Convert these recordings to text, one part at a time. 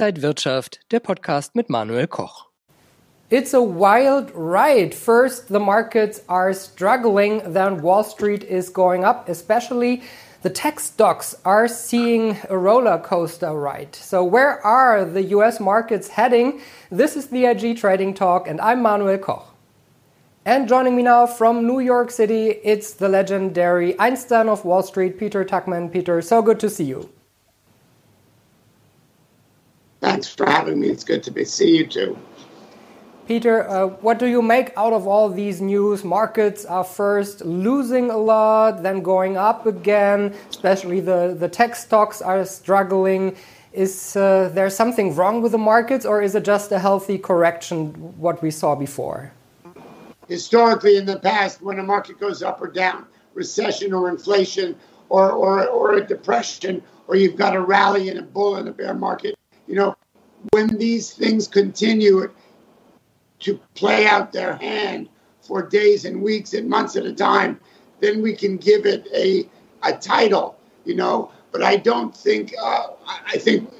Inside Wirtschaft, der Podcast mit Manuel Koch. It's a wild ride. First, the markets are struggling, then Wall Street is going up, especially the tech stocks are seeing a roller coaster ride. So, where are the US markets heading? This is the IG Trading Talk, and I'm Manuel Koch. And joining me now from New York City, it's the legendary Einstein of Wall Street, Peter Tuchman. Peter, so good to see you. Thanks for having me. It's good to be, see you too. Peter, uh, what do you make out of all these news? Markets are first losing a lot, then going up again, especially the, the tech stocks are struggling. Is uh, there something wrong with the markets, or is it just a healthy correction, what we saw before? Historically, in the past, when a market goes up or down, recession or inflation or, or, or a depression, or you've got a rally in a bull and a bear market, you know, when these things continue, to play out their hand for days and weeks and months at a time, then we can give it a a title, you know. But I don't think uh, I think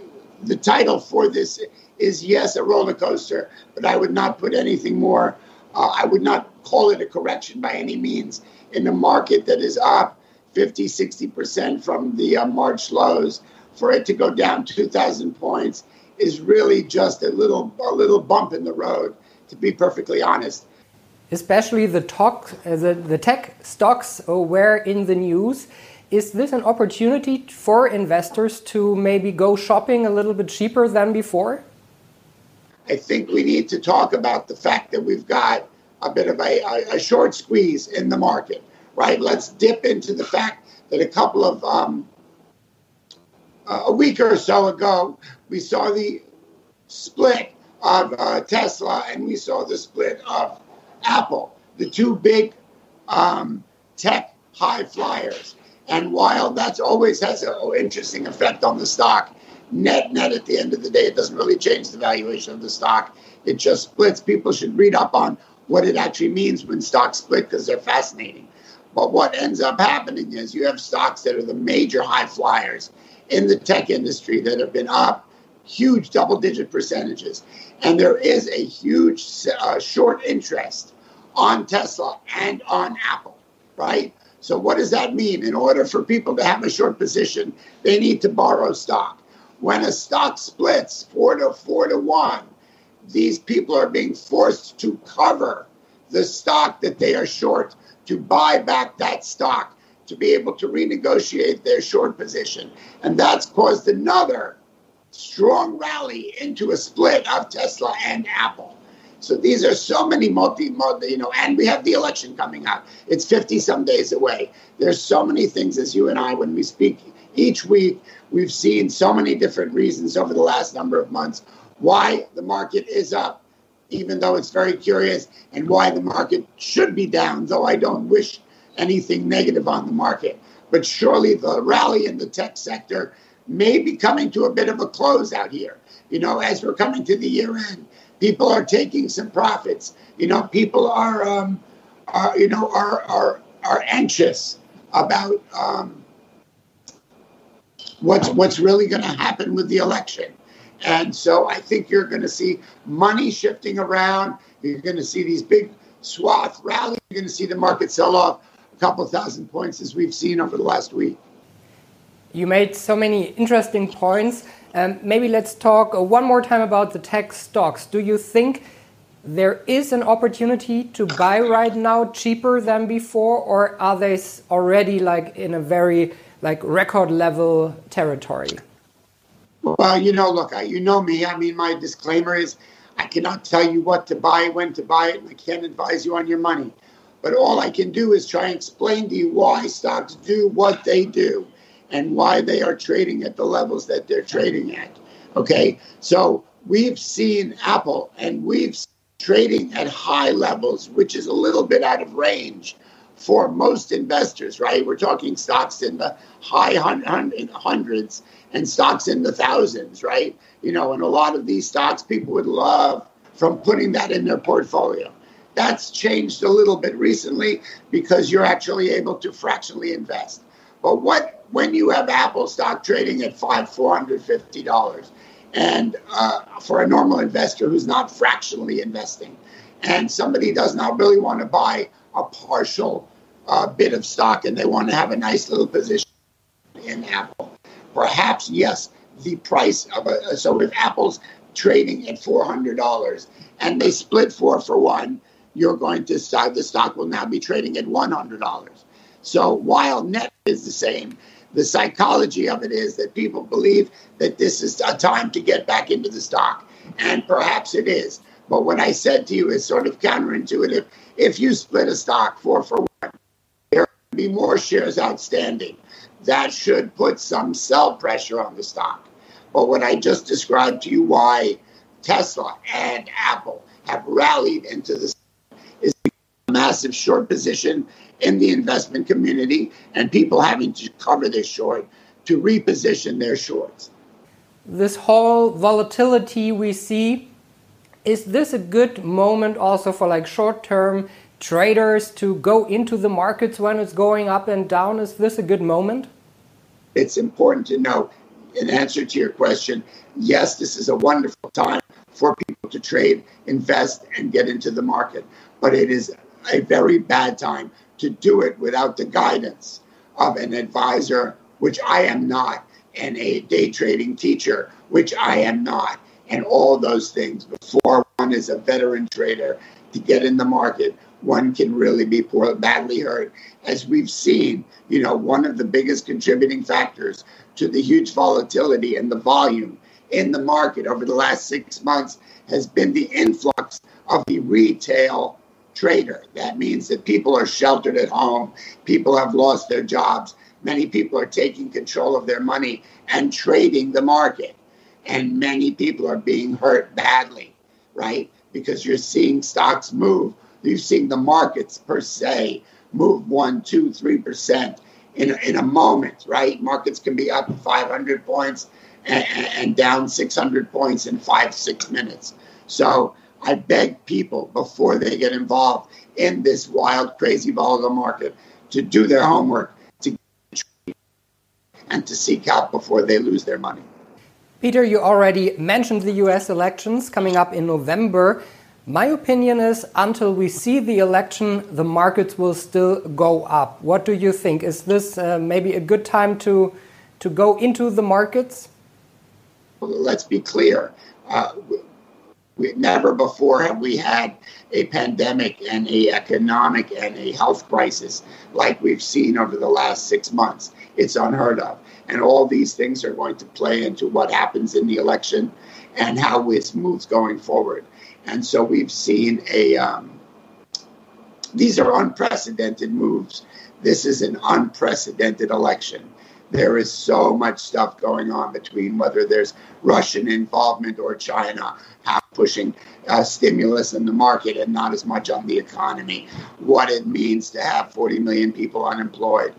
the title for this is yes a roller coaster, but I would not put anything more. Uh, I would not call it a correction by any means in a market that is up 50, 60 percent from the uh, March lows. For it to go down 2,000 points is really just a little a little bump in the road to be perfectly honest. Especially the, talk, uh, the, the tech stocks were in the news. Is this an opportunity for investors to maybe go shopping a little bit cheaper than before? I think we need to talk about the fact that we've got a bit of a, a, a short squeeze in the market, right? Let's dip into the fact that a couple of um, a week or so ago, we saw the split of uh, Tesla and we saw the split of Apple, the two big um, tech high flyers. And while that's always has an interesting effect on the stock, net net at the end of the day, it doesn't really change the valuation of the stock. It just splits. People should read up on what it actually means when stocks split because they're fascinating. But what ends up happening is you have stocks that are the major high flyers in the tech industry that have been up huge double digit percentages. And there is a huge uh, short interest on Tesla and on Apple, right? So, what does that mean? In order for people to have a short position, they need to borrow stock. When a stock splits four to four to one, these people are being forced to cover the stock that they are short to buy back that stock to be able to renegotiate their short position. And that's caused another strong rally into a split of Tesla and Apple. So these are so many multi, multi, you know, and we have the election coming up. It's 50 some days away. There's so many things as you and I, when we speak each week, we've seen so many different reasons over the last number of months why the market is up, even though it's very curious, and why the market should be down, though I don't wish anything negative on the market. But surely the rally in the tech sector may be coming to a bit of a close out here. You know, as we're coming to the year end, people are taking some profits. You know, people are, um, are you know, are are are anxious about um, what's what's really going to happen with the election. And so I think you're going to see money shifting around. You're going to see these big swath rallies. You're going to see the market sell off a couple thousand points as we've seen over the last week. You made so many interesting points. Um, maybe let's talk uh, one more time about the tech stocks. Do you think there is an opportunity to buy right now cheaper than before, or are they already like in a very like record level territory? Well, you know, look, you know me. I mean, my disclaimer is I cannot tell you what to buy, when to buy it, and I can't advise you on your money. But all I can do is try and explain to you why stocks do what they do and why they are trading at the levels that they're trading at. Okay, so we've seen Apple and we've trading at high levels, which is a little bit out of range for most investors, right? We're talking stocks in the high hundreds and stocks in the thousands, right? You know, and a lot of these stocks people would love from putting that in their portfolio. That's changed a little bit recently because you're actually able to fractionally invest. But what when you have Apple stock trading at five four hundred fifty dollars, and uh, for a normal investor who's not fractionally investing, and somebody does not really want to buy a partial uh, bit of stock and they want to have a nice little position in Apple, perhaps yes, the price of a so if Apple's trading at four hundred dollars and they split four for one, you're going to start the stock will now be trading at one hundred dollars. So while net is the same, the psychology of it is that people believe that this is a time to get back into the stock. And perhaps it is. But what I said to you is sort of counterintuitive. If you split a stock four for one, be more shares outstanding. That should put some sell pressure on the stock. But what I just described to you, why Tesla and Apple have rallied into this is a massive short position in the investment community and people having to cover their short to reposition their shorts. This whole volatility we see, is this a good moment also for like short term traders to go into the markets when it's going up and down? Is this a good moment? It's important to know, in answer to your question, yes, this is a wonderful time for people to trade, invest, and get into the market. But it is a very bad time to do it without the guidance of an advisor, which I am not, and a day trading teacher, which I am not, and all those things before one is a veteran trader to get in the market, one can really be poor, badly hurt. As we've seen, you know, one of the biggest contributing factors to the huge volatility and the volume in the market over the last six months has been the influx of the retail trader. That means that people are sheltered at home, people have lost their jobs, many people are taking control of their money and trading the market. And many people are being hurt badly, right? Because you're seeing stocks move. You're seen the markets per se move one, two, three percent in a, in a moment, right? Markets can be up 500 points and, and down 600 points in five, six minutes. So I beg people before they get involved in this wild, crazy, volatile market to do their homework to and to seek out before they lose their money. Peter, you already mentioned the US elections coming up in November. My opinion is until we see the election, the markets will still go up. What do you think? Is this uh, maybe a good time to, to go into the markets? Let's be clear. Uh, we, never before have we had a pandemic and a economic and a health crisis like we've seen over the last six months. It's unheard of. And all these things are going to play into what happens in the election and how it moves going forward. And so we've seen a, um, these are unprecedented moves. This is an unprecedented election. There is so much stuff going on between whether there's Russian involvement or China, pushing uh, stimulus in the market and not as much on the economy, what it means to have 40 million people unemployed,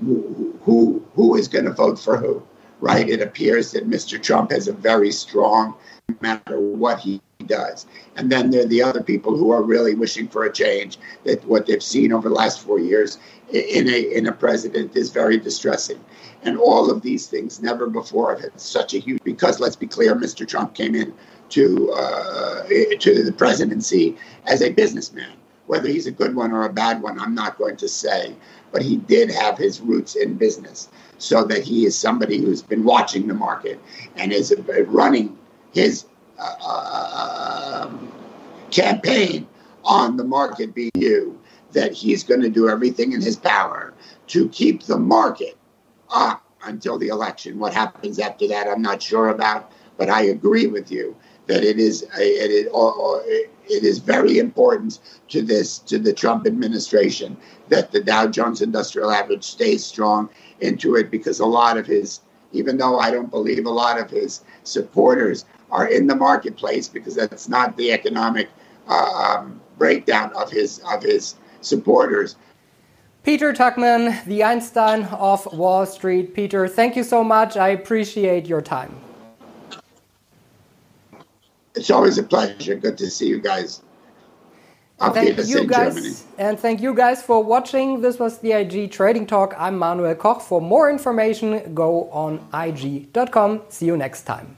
who, who, who is going to vote for who, right? It appears that Mr. Trump has a very strong, no matter what he does. And then there are the other people who are really wishing for a change. That what they've seen over the last four years in a in a president is very distressing. And all of these things never before have had such a huge. Because let's be clear, Mr. Trump came in to uh, to the presidency as a businessman. Whether he's a good one or a bad one, I'm not going to say. But he did have his roots in business, so that he is somebody who's been watching the market and is running his uh, uh, campaign on the market BU. That he's going to do everything in his power to keep the market up until the election. What happens after that, I'm not sure about, but I agree with you that it is it, it, it is very important to this to the Trump administration that the Dow Jones Industrial Average stays strong into it because a lot of his even though I don't believe a lot of his supporters are in the marketplace because that's not the economic uh, um, breakdown of his of his supporters. Peter Tuchman, the Einstein of Wall Street. Peter, thank you so much. I appreciate your time. It's always a pleasure. Good to see you guys. thank you guys, Germany. and thank you guys for watching. This was the IG Trading Talk. I'm Manuel Koch. For more information, go on IG.com. See you next time.